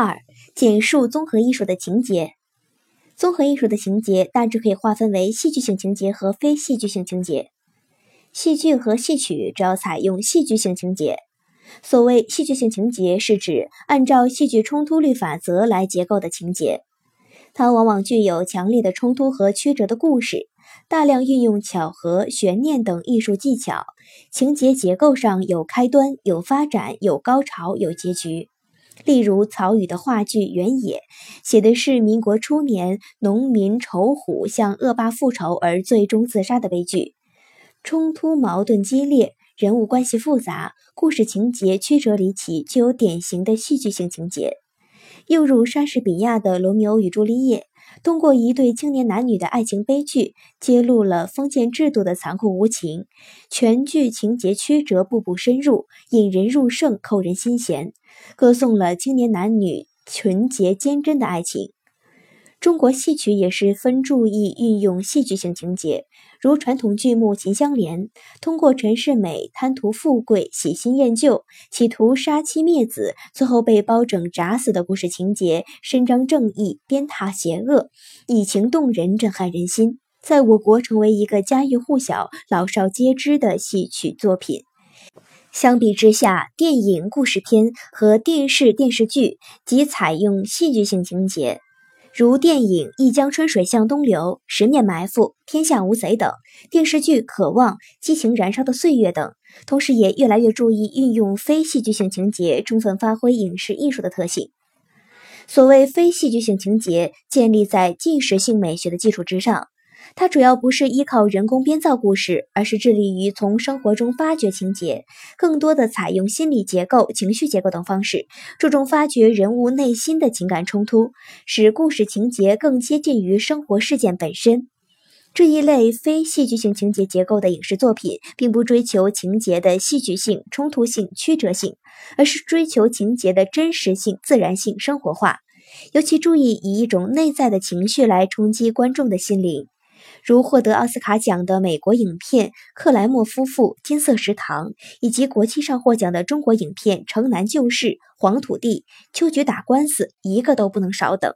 二、简述综合艺术的情节。综合艺术的情节大致可以划分为戏剧性情节和非戏剧性情节。戏剧和戏曲主要采用戏剧性情节。所谓戏剧性情节，是指按照戏剧冲突律法则来结构的情节。它往往具有强烈的冲突和曲折的故事，大量运用巧合、悬念等艺术技巧。情节结构上有开端、有发展、有高潮、有结局。例如曹禺的话剧《原野》，写的是民国初年农民仇虎向恶霸复仇而最终自杀的悲剧，冲突矛盾激烈，人物关系复杂，故事情节曲折离奇，具有典型的戏剧性情节。又如莎士比亚的《罗密欧与朱丽叶》，通过一对青年男女的爱情悲剧，揭露了封建制度的残酷无情。全剧情节曲折，步步深入，引人入胜，扣人心弦，歌颂了青年男女纯洁坚贞的爱情。中国戏曲也是分注意运用戏剧性情节，如传统剧目《秦香莲》，通过陈世美贪图富贵、喜新厌旧，企图杀妻灭子，最后被包拯铡死的故事情节，伸张正义，鞭挞邪恶，以情动人，震撼人心，在我国成为一个家喻户晓、老少皆知的戏曲作品。相比之下，电影故事片和电视电视剧即采用戏剧性情节。如电影《一江春水向东流》《十面埋伏》《天下无贼》等，电视剧《渴望》《激情燃烧的岁月》等，同时也越来越注意运用非戏剧性情节，充分发挥影视艺术的特性。所谓非戏剧性情节，建立在纪实性美学的基础之上。它主要不是依靠人工编造故事，而是致力于从生活中发掘情节，更多的采用心理结构、情绪结构等方式，注重发掘人物内心的情感冲突，使故事情节更接近于生活事件本身。这一类非戏剧性情节结构的影视作品，并不追求情节的戏剧性、冲突性、曲折性，而是追求情节的真实性、自然性、生活化，尤其注意以一种内在的情绪来冲击观众的心灵。如获得奥斯卡奖的美国影片《克莱默夫妇金色食堂》，以及国际上获奖的中国影片《城南旧事》《黄土地》《秋菊打官司》，一个都不能少等。